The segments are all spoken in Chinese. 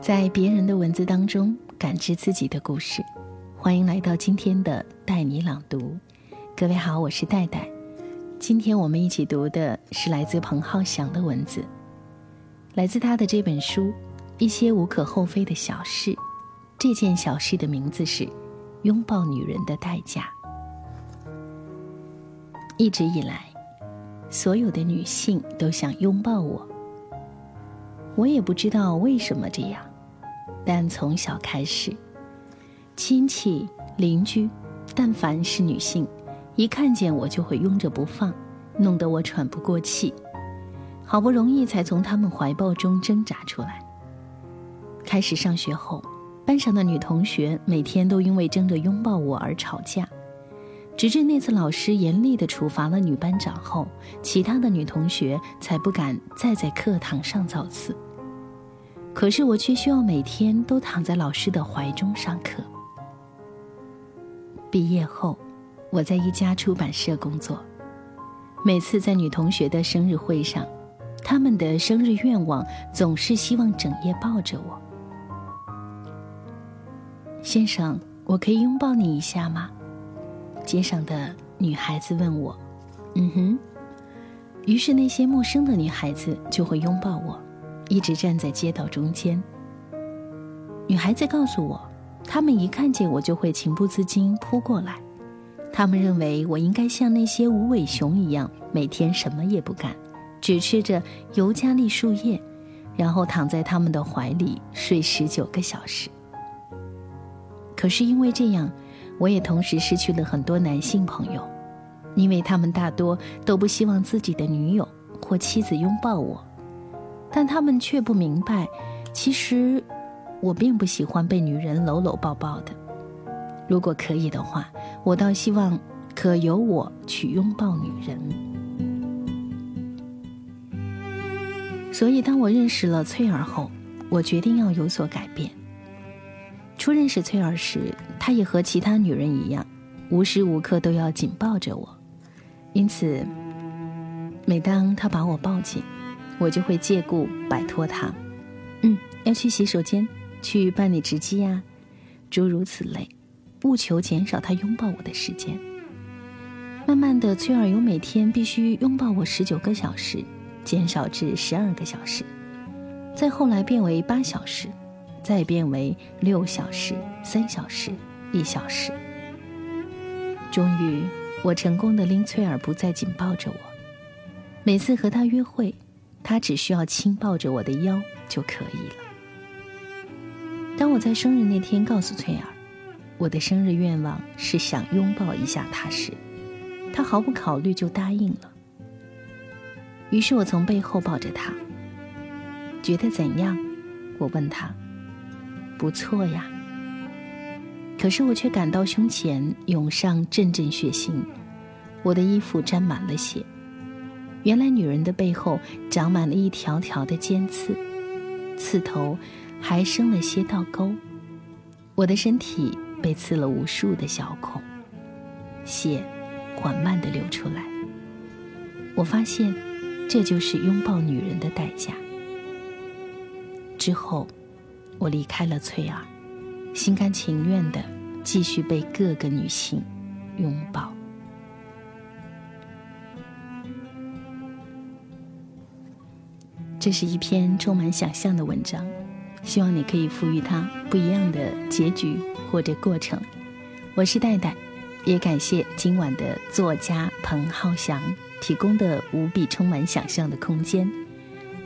在别人的文字当中感知自己的故事。欢迎来到今天的带你朗读。各位好，我是戴戴。今天我们一起读的是来自彭浩翔的文字，来自他的这本书《一些无可厚非的小事》。这件小事的名字是“拥抱女人的代价”。一直以来，所有的女性都想拥抱我。我也不知道为什么这样，但从小开始，亲戚、邻居，但凡是女性，一看见我就会拥着不放，弄得我喘不过气。好不容易才从他们怀抱中挣扎出来。开始上学后，班上的女同学每天都因为争着拥抱我而吵架。直至那次老师严厉的处罚了女班长后，其他的女同学才不敢再在课堂上造次。可是我却需要每天都躺在老师的怀中上课。毕业后，我在一家出版社工作。每次在女同学的生日会上，她们的生日愿望总是希望整夜抱着我。先生，我可以拥抱你一下吗？街上的女孩子问我：“嗯哼。”于是那些陌生的女孩子就会拥抱我，一直站在街道中间。女孩子告诉我，他们一看见我就会情不自禁扑过来，他们认为我应该像那些无尾熊一样，每天什么也不干，只吃着尤加利树叶，然后躺在他们的怀里睡十九个小时。可是因为这样。我也同时失去了很多男性朋友，因为他们大多都不希望自己的女友或妻子拥抱我，但他们却不明白，其实我并不喜欢被女人搂搂抱抱的。如果可以的话，我倒希望可由我去拥抱女人。所以，当我认识了翠儿后，我决定要有所改变。初认识翠儿时，她也和其他女人一样，无时无刻都要紧抱着我。因此，每当她把我抱紧，我就会借故摆脱他。嗯，要去洗手间，去办理值机呀，诸如此类，务求减少他拥抱我的时间。慢慢的，翠尔由每天必须拥抱我十九个小时，减少至十二个小时，再后来变为八小时。再变为六小时、三小时、一小时。终于，我成功的令翠儿不再紧抱着我。每次和她约会，他只需要轻抱着我的腰就可以了。当我在生日那天告诉翠儿，我的生日愿望是想拥抱一下她时，她毫不考虑就答应了。于是我从背后抱着她，觉得怎样？我问她。不错呀，可是我却感到胸前涌上阵阵血腥，我的衣服沾满了血。原来女人的背后长满了一条条的尖刺，刺头还生了些倒钩。我的身体被刺了无数的小孔，血缓慢地流出来。我发现，这就是拥抱女人的代价。之后。我离开了翠儿，心甘情愿的继续被各个女性拥抱。这是一篇充满想象的文章，希望你可以赋予它不一样的结局或者过程。我是戴戴，也感谢今晚的作家彭浩翔提供的无比充满想象的空间。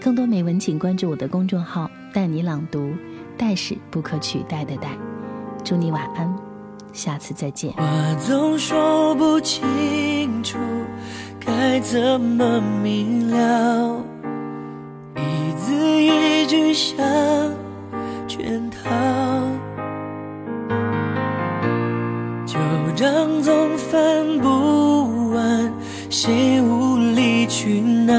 更多美文，请关注我的公众号“带你朗读”。代是不可取代的代，祝你晚安，下次再见。话总说不清楚，该怎么明了？一字一句像圈套，旧账总翻不完，谁无理取闹？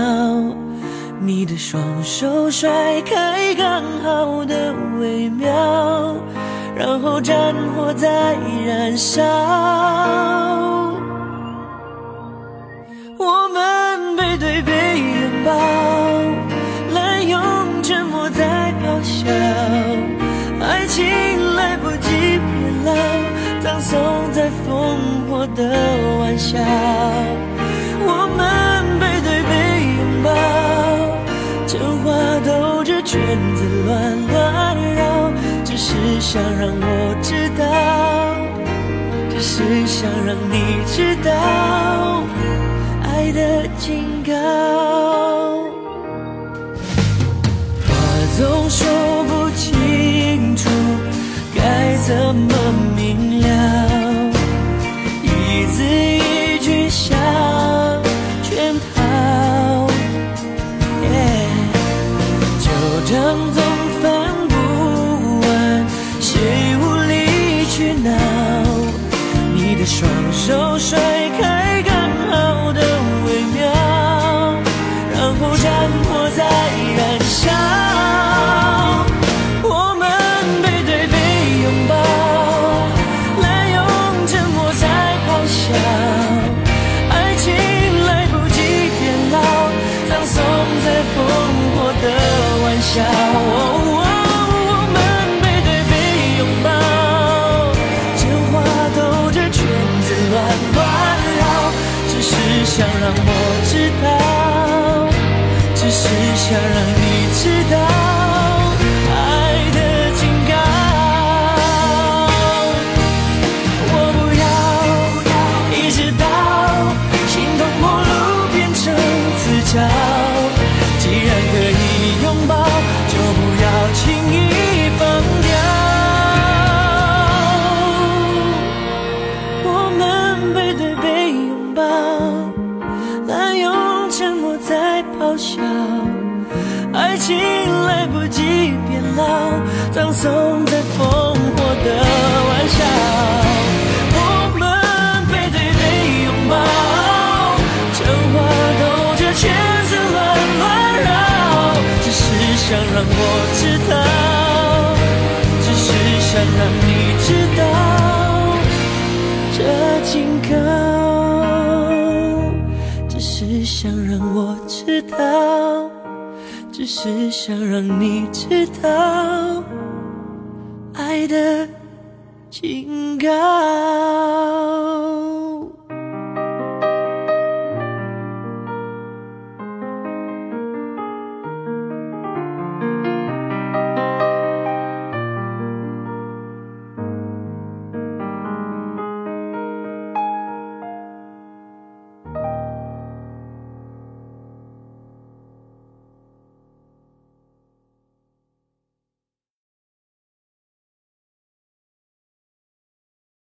你的双手甩开刚好的微妙，然后战火在燃烧。我们背对背拥抱，笑，爱情来不及变老，葬送在烽火的玩笑。我们背对背拥抱，真话兜着圈子乱乱绕，只是想让我知道，只是想让你知道，爱的警告。话总说。那么。只想让我知道，只是想让你知道。想让我知道只是想让你知道爱的警告